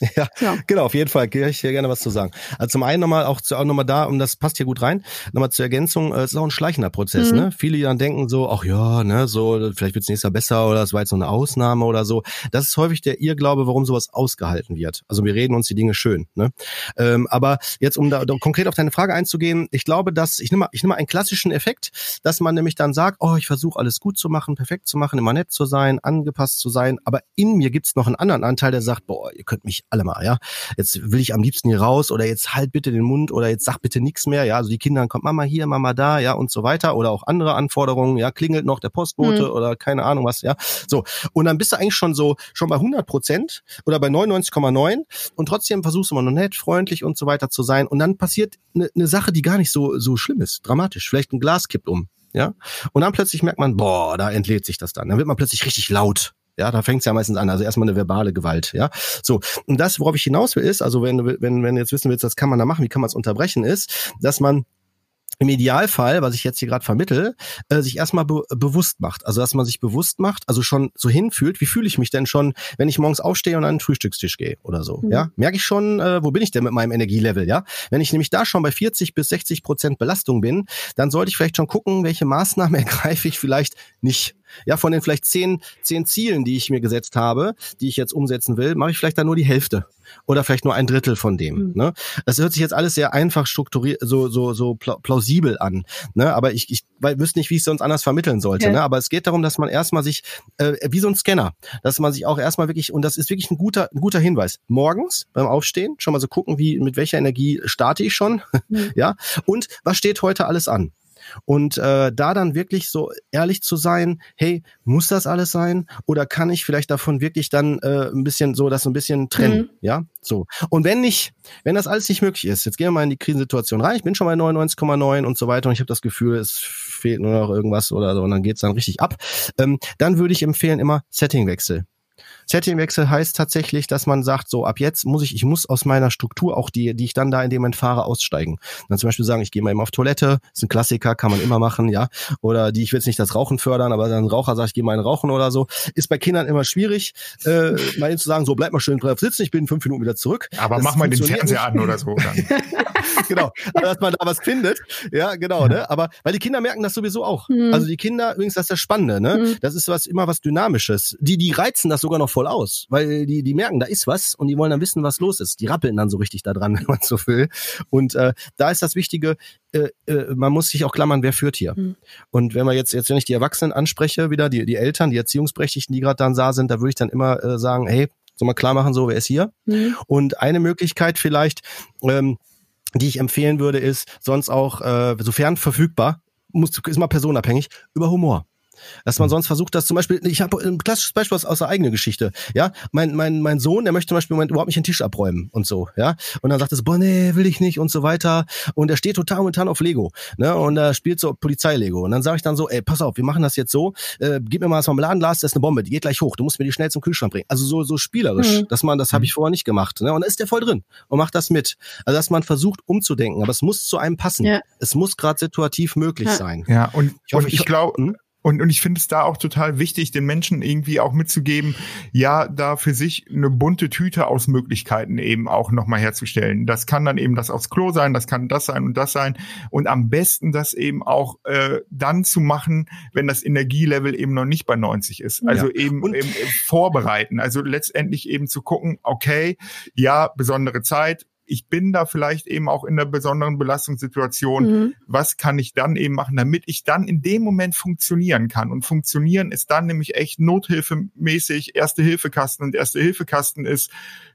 Ja, ja, genau, auf jeden Fall. Ich hier gerne was zu sagen. Also zum einen nochmal auch, auch nochmal da, und das passt hier gut rein, nochmal zur Ergänzung, äh, es ist auch ein schleichender Prozess, mhm. ne? Viele, dann denken so, ach ja, ne, so, vielleicht wird's nächstes Jahr besser oder es war jetzt noch eine Ausnahme oder so. Das ist häufig der Irrglaube, warum sowas ausgehalten wird. Also wir reden uns die Dinge schön, ne? Ähm, aber jetzt, um da, da konkret auf deine Frage einzugehen, ich glaube, dass, ich nehme mal, ich nehme mal einen klassischen Effekt, dass man nämlich dann sagt, oh, ich versuche alles gut zu machen, perfekt zu machen, immer nett zu sein, angepasst zu sein, aber in mir gibt's noch einen anderen Anteil, der sagt, boah, ihr könnt mich alle mal, ja. Jetzt will ich am liebsten hier raus oder jetzt halt bitte den Mund oder jetzt sag bitte nichts mehr, ja. Also die Kinder, kommt Mama hier, Mama da, ja und so weiter oder auch andere Anforderungen, ja, klingelt noch der Postbote mhm. oder keine Ahnung was, ja. So. Und dann bist du eigentlich schon so, schon bei 100 Prozent oder bei 99,9 und trotzdem versuchst du immer noch nett, freundlich und so weiter zu sein und dann passiert eine ne Sache, die gar nicht so, so schlimm ist, dramatisch. Vielleicht ein Glas kippt um, ja. Und dann plötzlich merkt man, boah, da entlädt sich das dann. Dann wird man plötzlich richtig laut. Ja, da fängt es ja meistens an. Also erstmal eine verbale Gewalt. Ja, so und das, worauf ich hinaus will, ist, also wenn wenn wenn jetzt wissen willst, was kann man da machen, wie kann man es unterbrechen, ist, dass man im Idealfall, was ich jetzt hier gerade vermittel, äh, sich erstmal be bewusst macht. Also dass man sich bewusst macht, also schon so hinfühlt, wie fühle ich mich denn schon, wenn ich morgens aufstehe und an den Frühstückstisch gehe oder so. Mhm. Ja, merke ich schon, äh, wo bin ich denn mit meinem Energielevel? Ja, wenn ich nämlich da schon bei 40 bis 60 Prozent Belastung bin, dann sollte ich vielleicht schon gucken, welche Maßnahmen ergreife ich vielleicht nicht ja, von den vielleicht zehn, zehn Zielen, die ich mir gesetzt habe, die ich jetzt umsetzen will, mache ich vielleicht da nur die Hälfte oder vielleicht nur ein Drittel von dem. Mhm. Ne? Das hört sich jetzt alles sehr einfach strukturiert, so so so plausibel an. Ne? Aber ich, ich wüsste nicht, wie ich es sonst anders vermitteln sollte. Ja. Ne? Aber es geht darum, dass man erstmal sich äh, wie so ein Scanner, dass man sich auch erstmal wirklich und das ist wirklich ein guter ein guter Hinweis. Morgens beim Aufstehen schon mal so gucken, wie mit welcher Energie starte ich schon, mhm. ja und was steht heute alles an. Und äh, da dann wirklich so ehrlich zu sein, hey, muss das alles sein? Oder kann ich vielleicht davon wirklich dann äh, ein bisschen so das ein bisschen trennen? Mhm. Ja, so. Und wenn nicht, wenn das alles nicht möglich ist, jetzt gehen wir mal in die Krisensituation rein, ich bin schon bei 99,9 und so weiter und ich habe das Gefühl, es fehlt nur noch irgendwas oder so und dann geht's dann richtig ab, ähm, dann würde ich empfehlen immer Settingwechsel. Settingwechsel heißt tatsächlich, dass man sagt, so ab jetzt muss ich, ich muss aus meiner Struktur auch die, die ich dann da in dem Moment fahre, aussteigen. Dann zum Beispiel sagen, ich gehe mal eben auf Toilette, ist ein Klassiker, kann man immer machen, ja. Oder die, ich will jetzt nicht das Rauchen fördern, aber dann ein Raucher sagt, ich gehe mal in Rauchen oder so. Ist bei Kindern immer schwierig, äh, mal eben zu sagen, so bleib mal schön drauf sitzen, ich bin in fünf Minuten wieder zurück. Aber das mach mal den Fernseher an oder so. genau, also, dass man da was findet. Ja, genau, ne? Aber weil die Kinder merken das sowieso auch. Mhm. Also die Kinder, übrigens, das ist das Spannende, ne? Mhm. Das ist was immer was Dynamisches. Die, die reizen das sogar noch voll aus, weil die, die merken, da ist was und die wollen dann wissen, was los ist. Die rappeln dann so richtig da dran, wenn man so will. Und äh, da ist das Wichtige, äh, äh, man muss sich auch klammern, wer führt hier. Mhm. Und wenn man jetzt, jetzt wenn ich die Erwachsenen anspreche, wieder die, die Eltern, die Erziehungsberechtigten, die gerade dann da sind, da würde ich dann immer äh, sagen, hey, soll mal klar machen, so, wer ist hier? Mhm. Und eine Möglichkeit vielleicht, ähm, die ich empfehlen würde, ist sonst auch, äh, sofern verfügbar, muss, ist mal personabhängig, über Humor. Dass man mhm. sonst versucht, dass zum Beispiel, ich habe ein klassisches Beispiel aus, aus der eigenen Geschichte, ja, mein, mein, mein Sohn, der möchte zum Beispiel überhaupt nicht den Tisch abräumen und so, ja, und dann sagt er so, boah, nee, will ich nicht und so weiter und er steht total momentan auf Lego, ne, und er spielt so Polizei-Lego und dann sage ich dann so, ey, pass auf, wir machen das jetzt so, äh, gib mir mal das Marmeladenglas, das ist eine Bombe, die geht gleich hoch, du musst mir die schnell zum Kühlschrank bringen, also so, so spielerisch, mhm. dass man, das habe ich mhm. vorher nicht gemacht, ne, und da ist der voll drin und macht das mit, also dass man versucht umzudenken, aber es muss zu einem passen, ja. es muss gerade situativ möglich ja. sein. Ja, und ich, hoffe, und ich, ich glaube, hm? Und, und ich finde es da auch total wichtig, den Menschen irgendwie auch mitzugeben, ja, da für sich eine bunte Tüte aus Möglichkeiten eben auch nochmal herzustellen. Das kann dann eben das aufs Klo sein, das kann das sein und das sein. Und am besten das eben auch äh, dann zu machen, wenn das Energielevel eben noch nicht bei 90 ist. Also ja. eben, eben, eben vorbereiten. Also letztendlich eben zu gucken, okay, ja, besondere Zeit, ich bin da vielleicht eben auch in einer besonderen Belastungssituation. Mhm. Was kann ich dann eben machen, damit ich dann in dem Moment funktionieren kann? Und funktionieren ist dann nämlich echt nothilfemäßig. Erste Hilfekasten und Erste Hilfekasten ist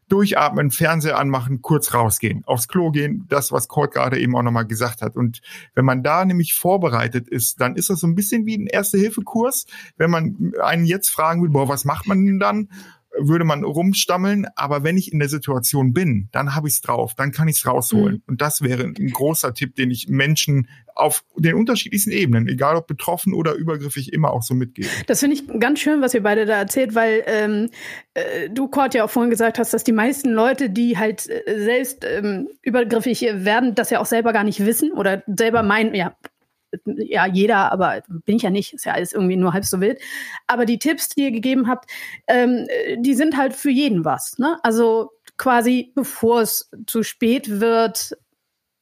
durchatmen, Fernseher anmachen, kurz rausgehen, aufs Klo gehen, das, was Kurt gerade eben auch nochmal gesagt hat. Und wenn man da nämlich vorbereitet ist, dann ist das so ein bisschen wie ein Erste-Hilfe-Kurs. Wenn man einen jetzt fragen will, boah, was macht man denn dann? Würde man rumstammeln, aber wenn ich in der Situation bin, dann habe ich es drauf, dann kann ich es rausholen. Mhm. Und das wäre ein großer Tipp, den ich Menschen auf den unterschiedlichsten Ebenen, egal ob betroffen oder übergriffig, immer auch so mitgebe. Das finde ich ganz schön, was ihr beide da erzählt, weil ähm, äh, du, Kurt, ja auch vorhin gesagt hast, dass die meisten Leute, die halt äh, selbst ähm, übergriffig werden, das ja auch selber gar nicht wissen oder selber meinen, ja, ja, jeder, aber bin ich ja nicht, ist ja alles irgendwie nur halb so wild. Aber die Tipps, die ihr gegeben habt, ähm, die sind halt für jeden was. Ne? Also quasi bevor es zu spät wird,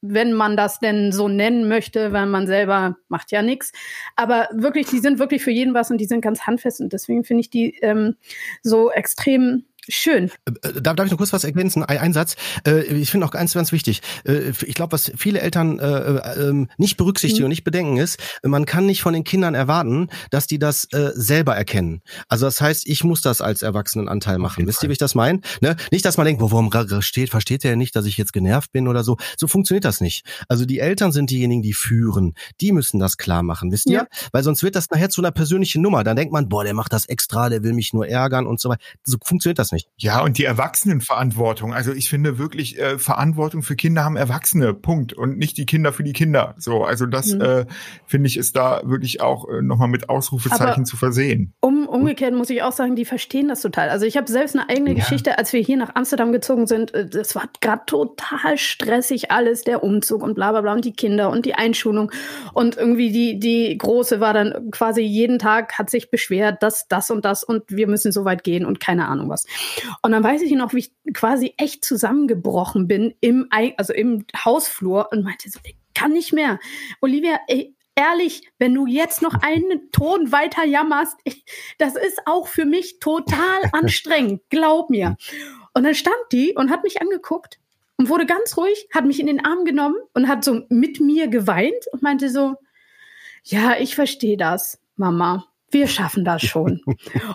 wenn man das denn so nennen möchte, weil man selber macht ja nichts. Aber wirklich, die sind wirklich für jeden was und die sind ganz handfest und deswegen finde ich die ähm, so extrem Schön. Äh, äh, darf, darf ich noch kurz was ergänzen? Ein, ein Satz. Äh, ich finde auch ganz, ganz wichtig. Ich glaube, was viele Eltern ähm, nicht berücksichtigen mhm. und nicht bedenken ist, man kann nicht von den Kindern erwarten, dass die das selber erkennen. Also das heißt, ich muss das als Erwachsenenanteil machen. Wisst ihr, wie ich das meine? Ne? Nicht, dass man denkt, warum steht, versteht der nicht, dass ich jetzt genervt bin oder so. So funktioniert das nicht. Also die Eltern sind diejenigen, die führen. Die müssen das klar machen, wisst ihr? Ja. Weil sonst wird das nachher zu einer persönlichen Nummer. Dann denkt man, boah, der macht das extra, der will mich nur ärgern und so weiter. So funktioniert das nicht. Ja, und die Erwachsenenverantwortung. Also ich finde wirklich, äh, Verantwortung für Kinder haben Erwachsene, Punkt. Und nicht die Kinder für die Kinder. So, also das mhm. äh, finde ich ist da wirklich auch äh, nochmal mit Ausrufezeichen Aber zu versehen. Um, umgekehrt muss ich auch sagen, die verstehen das total. Also ich habe selbst eine eigene ja. Geschichte, als wir hier nach Amsterdam gezogen sind. Äh, das war gerade total stressig alles, der Umzug und bla bla bla und die Kinder und die Einschulung. Und irgendwie die, die Große war dann quasi jeden Tag, hat sich beschwert, dass das und das und wir müssen so weit gehen und keine Ahnung was. Und dann weiß ich noch, wie ich quasi echt zusammengebrochen bin im, also im Hausflur und meinte so, ich kann nicht mehr. Olivia, ey, ehrlich, wenn du jetzt noch einen Ton weiter jammerst, ich, das ist auch für mich total anstrengend, glaub mir. Und dann stand die und hat mich angeguckt und wurde ganz ruhig, hat mich in den Arm genommen und hat so mit mir geweint und meinte so, ja, ich verstehe das, Mama wir schaffen das schon.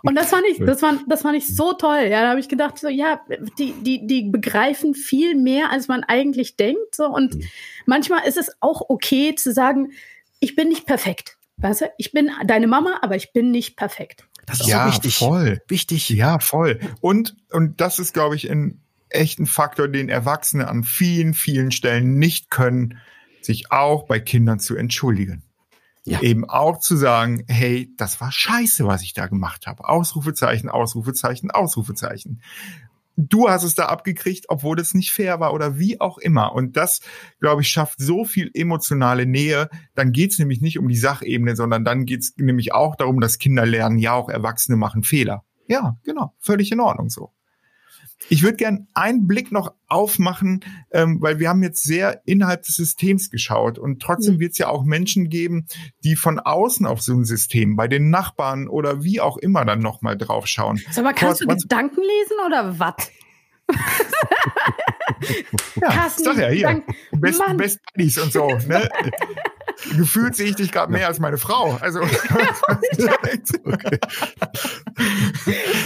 Und das fand ich, das fand, das fand ich so toll. Ja, da habe ich gedacht, so, ja, die, die, die begreifen viel mehr, als man eigentlich denkt. So. Und mhm. manchmal ist es auch okay zu sagen, ich bin nicht perfekt. Weißt du, ich bin deine Mama, aber ich bin nicht perfekt. Das ist ja, so wichtig. Voll. Wichtig. Ja, voll. Und, und das ist, glaube ich, ein echten Faktor, den Erwachsene an vielen, vielen Stellen nicht können, sich auch bei Kindern zu entschuldigen. Ja. Eben auch zu sagen, hey, das war scheiße, was ich da gemacht habe. Ausrufezeichen, Ausrufezeichen, Ausrufezeichen. Du hast es da abgekriegt, obwohl es nicht fair war oder wie auch immer. Und das, glaube ich, schafft so viel emotionale Nähe. Dann geht's nämlich nicht um die Sachebene, sondern dann geht's nämlich auch darum, dass Kinder lernen, ja, auch Erwachsene machen Fehler. Ja, genau, völlig in Ordnung so. Ich würde gern einen Blick noch aufmachen, ähm, weil wir haben jetzt sehr innerhalb des Systems geschaut und trotzdem mhm. wird es ja auch Menschen geben, die von außen auf so ein System, bei den Nachbarn oder wie auch immer dann nochmal draufschauen. Sag mal, kannst was, du Gedanken lesen oder was? ja, Carsten, sag ja hier, Best, Best Buddies und so. Ne? gefühlt sehe ich dich gerade mehr als meine Frau. Also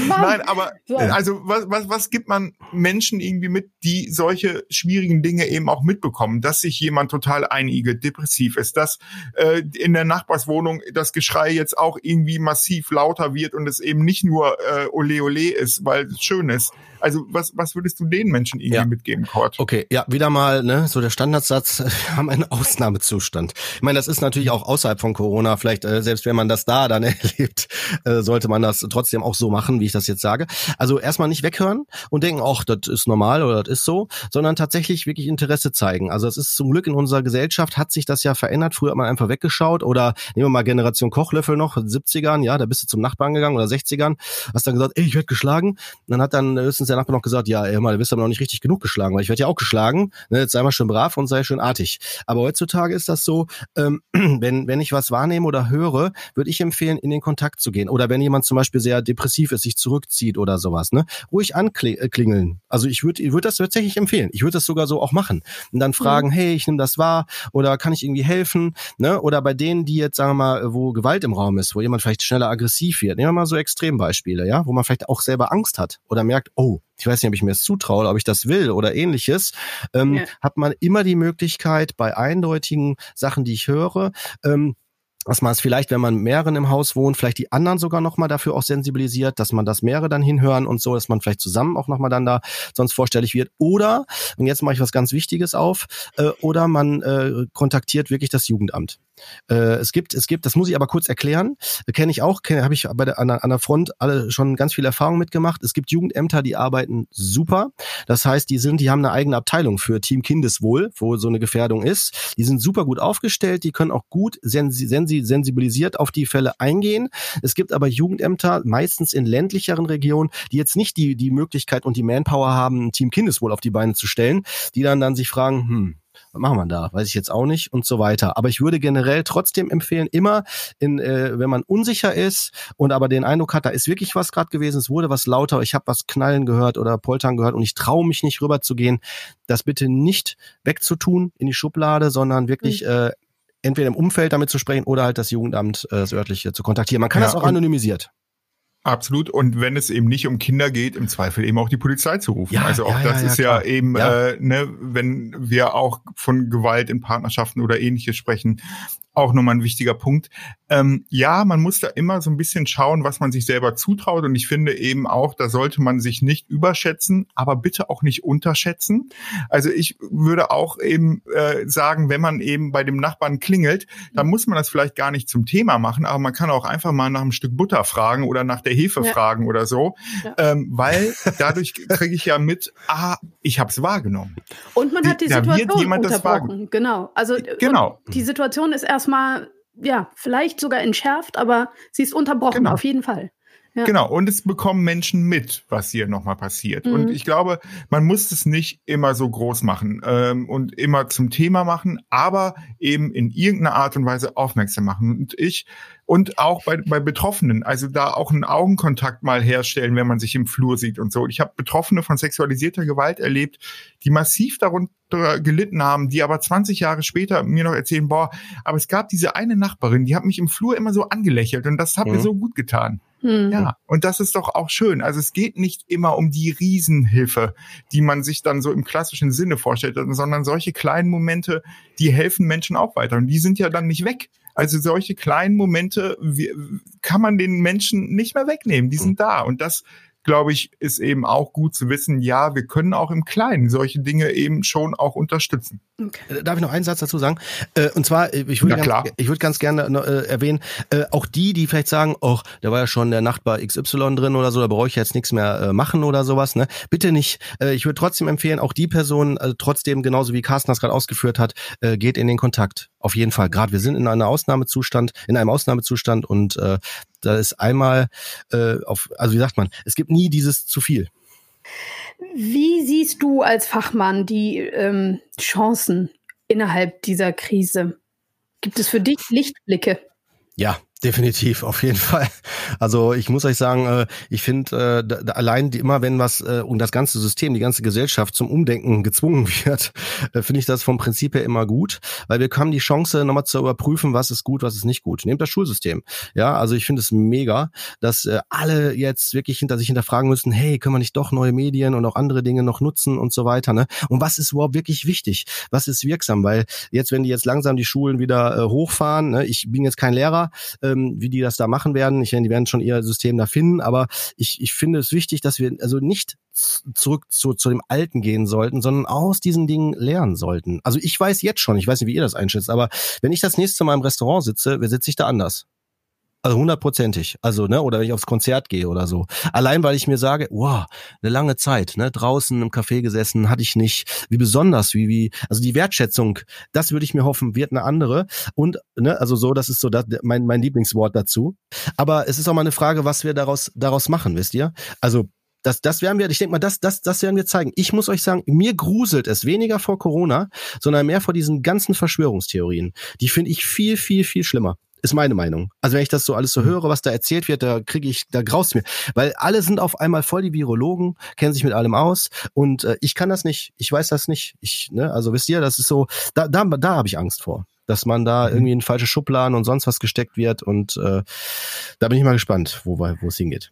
Nein, aber also was, was, was gibt man Menschen irgendwie mit, die solche schwierigen Dinge eben auch mitbekommen, dass sich jemand total einigelt, depressiv ist, dass äh, in der Nachbarswohnung das Geschrei jetzt auch irgendwie massiv lauter wird und es eben nicht nur äh, Ole Ole ist, weil es schön ist. Also was, was würdest du den Menschen irgendwie ja. mitgeben, Kurt? Okay, ja, wieder mal, ne, so der Standardsatz, wir haben einen Ausnahmezustand. Ich meine, das ist natürlich auch außerhalb von Corona, vielleicht, äh, selbst wenn man das da dann erlebt, äh, sollte man das trotzdem auch so machen, wie ich das jetzt sage. Also erstmal nicht weghören und denken, ach, das ist normal oder das ist so, sondern tatsächlich wirklich Interesse zeigen. Also es ist zum Glück in unserer Gesellschaft hat sich das ja verändert. Früher hat man einfach weggeschaut oder nehmen wir mal Generation Kochlöffel noch, 70ern, ja, da bist du zum Nachbarn gegangen oder 60ern, hast dann gesagt, ey, ich werde geschlagen. Und dann hat dann höchstens der Nachbar noch gesagt, ja, ey, mal, du bist aber noch nicht richtig genug geschlagen, weil ich werde ja auch geschlagen. Ne, jetzt sei mal schön brav und sei schön artig. Aber heutzutage ist das so, ähm, wenn, wenn ich was wahrnehme oder höre, würde ich empfehlen, in den Kontakt zu gehen. Oder wenn jemand zum Beispiel sehr depressiv ist, sich zurückzieht oder sowas, ne, ruhig anklingeln. Also ich würde ich würde das tatsächlich empfehlen. Ich würde das sogar so auch machen. Und dann fragen, mhm. hey, ich nehme das wahr oder kann ich irgendwie helfen? Ne? Oder bei denen, die jetzt, sagen wir mal, wo Gewalt im Raum ist, wo jemand vielleicht schneller aggressiv wird. Nehmen wir mal so Extrembeispiele, ja, wo man vielleicht auch selber Angst hat oder merkt, oh, ich weiß nicht, ob ich mir das zutraue, ob ich das will oder ähnliches, ähm, ja. hat man immer die Möglichkeit, bei eindeutigen Sachen, die ich höre, ähm, dass man es vielleicht, wenn man mehreren im Haus wohnt, vielleicht die anderen sogar nochmal dafür auch sensibilisiert, dass man das mehrere dann hinhören und so, dass man vielleicht zusammen auch nochmal dann da sonst vorstellig wird. Oder, und jetzt mache ich was ganz Wichtiges auf, äh, oder man äh, kontaktiert wirklich das Jugendamt. Äh, es gibt, es gibt, das muss ich aber kurz erklären, kenne ich auch, habe ich bei der, an, der, an der Front alle schon ganz viel Erfahrung mitgemacht. Es gibt Jugendämter, die arbeiten super. Das heißt, die sind, die haben eine eigene Abteilung für Team Kindeswohl, wo so eine Gefährdung ist. Die sind super gut aufgestellt, die können auch gut sensi sensi sensibilisiert auf die Fälle eingehen. Es gibt aber Jugendämter, meistens in ländlicheren Regionen, die jetzt nicht die, die Möglichkeit und die Manpower haben, Team Kindeswohl auf die Beine zu stellen, die dann dann sich fragen, hm, was machen wir da? Weiß ich jetzt auch nicht und so weiter. Aber ich würde generell trotzdem empfehlen, immer, in, äh, wenn man unsicher ist und aber den Eindruck hat, da ist wirklich was gerade gewesen, es wurde was lauter, ich habe was knallen gehört oder poltern gehört und ich traue mich nicht rüber zu gehen, das bitte nicht wegzutun in die Schublade, sondern wirklich mhm. äh, entweder im Umfeld damit zu sprechen oder halt das Jugendamt, äh, das örtliche zu kontaktieren. Man kann ja, das auch anonymisiert. Absolut. Und wenn es eben nicht um Kinder geht, im Zweifel eben auch die Polizei zu rufen. Ja, also auch ja, das ja, ist ja eben, Äh, ne, wenn wir auch von Gewalt in Partnerschaften oder ähnliches sprechen, auch nochmal ein wichtiger Punkt. Ähm, ja, man muss da immer so ein bisschen schauen, was man sich selber zutraut. Und ich finde eben auch, da sollte man sich nicht überschätzen, aber bitte auch nicht unterschätzen. Also ich würde auch eben äh, sagen, wenn man eben bei dem Nachbarn klingelt, dann muss man das vielleicht gar nicht zum Thema machen, aber man kann auch einfach mal nach einem Stück Butter fragen oder nach der Hefe ja. fragen oder so, ja. ähm, weil dadurch kriege ich ja mit, ah, ich habe es wahrgenommen. Und man hat die Situation unterbrochen. Genau. Also genau. die Situation ist erst erstmal, ja, vielleicht sogar entschärft, aber sie ist unterbrochen, genau. auf jeden Fall. Ja. Genau, und es bekommen Menschen mit, was hier nochmal passiert. Mhm. Und ich glaube, man muss es nicht immer so groß machen ähm, und immer zum Thema machen, aber eben in irgendeiner Art und Weise aufmerksam machen. Und ich und auch bei, bei Betroffenen, also da auch einen Augenkontakt mal herstellen, wenn man sich im Flur sieht und so. Ich habe Betroffene von sexualisierter Gewalt erlebt, die massiv darunter gelitten haben, die aber 20 Jahre später mir noch erzählen, boah, aber es gab diese eine Nachbarin, die hat mich im Flur immer so angelächelt und das hat mhm. mir so gut getan. Mhm. Ja, und das ist doch auch schön. Also es geht nicht immer um die Riesenhilfe, die man sich dann so im klassischen Sinne vorstellt, sondern solche kleinen Momente, die helfen Menschen auch weiter. Und die sind ja dann nicht weg. Also solche kleinen Momente kann man den Menschen nicht mehr wegnehmen. Die sind da. Und das glaube ich, ist eben auch gut zu wissen, ja, wir können auch im Kleinen solche Dinge eben schon auch unterstützen. Okay. Äh, darf ich noch einen Satz dazu sagen? Äh, und zwar, äh, ich würde ganz, ich würde ganz gerne erwähnen, auch die, die vielleicht sagen, oh, da war ja schon der Nachbar XY drin oder so, da brauche ich jetzt nichts mehr machen oder sowas, ne? Bitte nicht. Ich würde trotzdem empfehlen, auch die Person trotzdem, genauso wie Carsten das gerade ausgeführt hat, geht in den Kontakt. Auf jeden Fall. Gerade wir sind in einer Ausnahmezustand, in einem Ausnahmezustand und äh, da ist einmal äh, auf, also wie sagt man, es gibt nie dieses zu viel. Wie siehst du als Fachmann die ähm, Chancen innerhalb dieser Krise? Gibt es für dich Lichtblicke? Ja, Definitiv, auf jeden Fall. Also ich muss euch sagen, äh, ich finde äh, allein immer, wenn was äh, und das ganze System, die ganze Gesellschaft zum Umdenken gezwungen wird, finde ich das vom Prinzip her immer gut, weil wir haben die Chance, nochmal zu überprüfen, was ist gut, was ist nicht gut. Nehmt das Schulsystem. Ja, also ich finde es mega, dass alle jetzt wirklich hinter sich hinterfragen müssen, hey, können wir nicht doch neue Medien und auch andere Dinge noch nutzen und so weiter. Ne? Und was ist überhaupt wirklich wichtig? Was ist wirksam? Weil jetzt, wenn die jetzt langsam die Schulen wieder hochfahren, ne? ich bin jetzt kein Lehrer, ähm, wie die das da machen werden. Ich meine, die werden schon ihr System da finden, aber ich, ich finde es wichtig, dass wir also nicht zurück zu, zu dem Alten gehen sollten, sondern aus diesen Dingen lernen sollten. Also ich weiß jetzt schon, ich weiß nicht, wie ihr das einschätzt, aber wenn ich das nächste Mal im Restaurant sitze, wer sitze ich da anders? Also hundertprozentig. Also, ne, oder wenn ich aufs Konzert gehe oder so. Allein weil ich mir sage, wow, eine lange Zeit, ne, draußen im Café gesessen, hatte ich nicht. Wie besonders, wie, wie, also die Wertschätzung, das würde ich mir hoffen, wird eine andere. Und, ne, also so, das ist so das, mein, mein Lieblingswort dazu. Aber es ist auch mal eine Frage, was wir daraus, daraus machen, wisst ihr? Also, das, das werden wir, ich denke mal, das, das, das werden wir zeigen. Ich muss euch sagen, mir gruselt es weniger vor Corona, sondern mehr vor diesen ganzen Verschwörungstheorien. Die finde ich viel, viel, viel schlimmer. Ist meine Meinung. Also wenn ich das so alles so mhm. höre, was da erzählt wird, da kriege ich, da graust mir. Weil alle sind auf einmal voll die Virologen, kennen sich mit allem aus und äh, ich kann das nicht. Ich weiß das nicht. Ich, ne, also wisst ihr, das ist so, da, da, da habe ich Angst vor. Dass man da mhm. irgendwie in falsche Schubladen und sonst was gesteckt wird und äh, da bin ich mal gespannt, wo, wo es hingeht.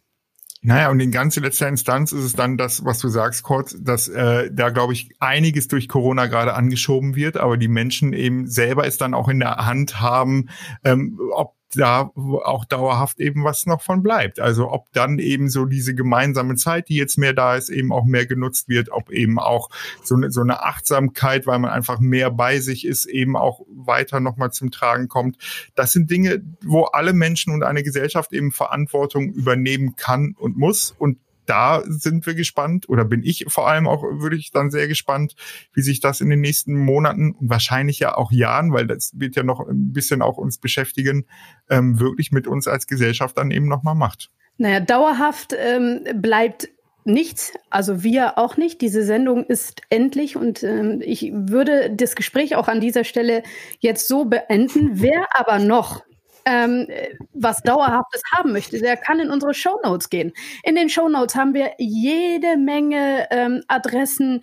Naja, und in ganz letzter Instanz ist es dann das, was du sagst, Kurt, dass äh, da, glaube ich, einiges durch Corona gerade angeschoben wird, aber die Menschen eben selber es dann auch in der Hand haben, ähm, ob da auch dauerhaft eben was noch von bleibt. Also ob dann eben so diese gemeinsame Zeit, die jetzt mehr da ist, eben auch mehr genutzt wird, ob eben auch so eine, so eine Achtsamkeit, weil man einfach mehr bei sich ist, eben auch weiter nochmal zum Tragen kommt. Das sind Dinge, wo alle Menschen und eine Gesellschaft eben Verantwortung übernehmen kann und muss. Und da sind wir gespannt oder bin ich vor allem auch würde ich dann sehr gespannt, wie sich das in den nächsten Monaten und wahrscheinlich ja auch Jahren, weil das wird ja noch ein bisschen auch uns beschäftigen, ähm, wirklich mit uns als Gesellschaft dann eben nochmal macht. Naja, dauerhaft ähm, bleibt nichts, also wir auch nicht. Diese Sendung ist endlich und ähm, ich würde das Gespräch auch an dieser Stelle jetzt so beenden. Wer aber noch ähm, was Dauerhaftes haben möchte, der kann in unsere Show Notes gehen. In den Show Notes haben wir jede Menge ähm, Adressen,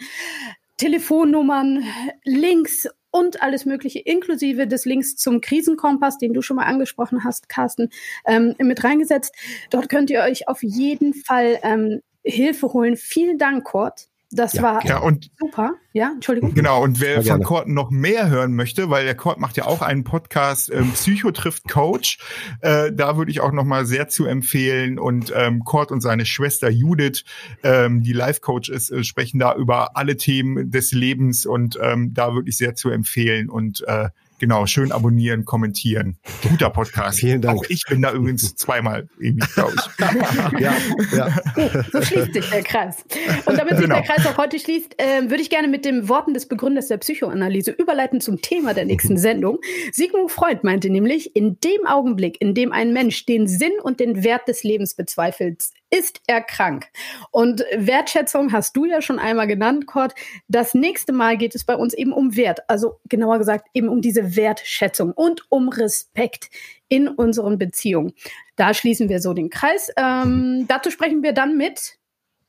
Telefonnummern, Links und alles Mögliche, inklusive des Links zum Krisenkompass, den du schon mal angesprochen hast, Carsten, ähm, mit reingesetzt. Dort könnt ihr euch auf jeden Fall ähm, Hilfe holen. Vielen Dank, Kurt. Das ja, war ja, und, super. Ja, Entschuldigung. Genau, und wer von Kort noch mehr hören möchte, weil der Kort macht ja auch einen Podcast, ähm, Psycho trifft Coach, äh, da würde ich auch noch mal sehr zu empfehlen. Und ähm, Kort und seine Schwester Judith, ähm, die Life-Coach ist, äh, sprechen da über alle Themen des Lebens und ähm, da würde ich sehr zu empfehlen. Und äh, Genau, schön abonnieren, kommentieren. Guter Podcast. Vielen Dank. Auch ich bin da übrigens zweimal glaube ich. ja, ja. So schließt sich der Kreis. Und damit sich genau. der Kreis auch heute schließt, äh, würde ich gerne mit den Worten des Begründers der Psychoanalyse überleiten zum Thema der nächsten Sendung. Sigmund Freud meinte nämlich, in dem Augenblick, in dem ein Mensch den Sinn und den Wert des Lebens bezweifelt, ist er krank. Und Wertschätzung hast du ja schon einmal genannt, Kurt. Das nächste Mal geht es bei uns eben um Wert. Also genauer gesagt eben um diese Wertschätzung und um Respekt in unseren Beziehungen. Da schließen wir so den Kreis. Ähm, dazu sprechen wir dann mit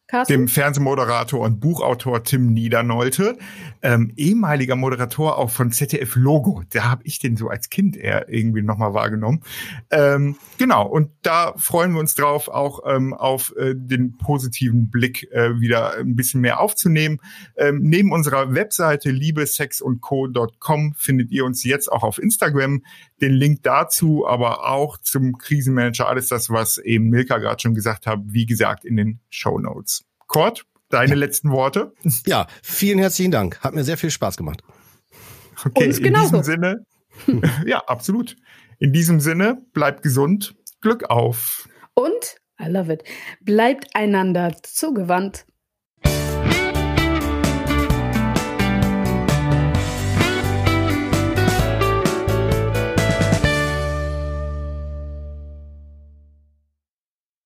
Carsten? dem Fernsehmoderator und Buchautor Tim Niedernolte, ähm, ehemaliger Moderator auch von ZDF Logo. Da habe ich den so als Kind eher irgendwie nochmal wahrgenommen. Ähm, genau, und da freuen wir uns drauf, auch ähm, auf äh, den positiven Blick äh, wieder ein bisschen mehr aufzunehmen. Ähm, neben unserer Webseite liebesexundco.com findet ihr uns jetzt auch auf Instagram. Den Link dazu, aber auch zum Krisenmanager, alles das, was eben Milka gerade schon gesagt hat, wie gesagt, in den Show Notes. Kurt, deine ja. letzten Worte? Ja, vielen herzlichen Dank. Hat mir sehr viel Spaß gemacht. Okay, Uns in diesem Sinne, ja, absolut. In diesem Sinne, bleibt gesund, Glück auf. Und, I love it, bleibt einander zugewandt.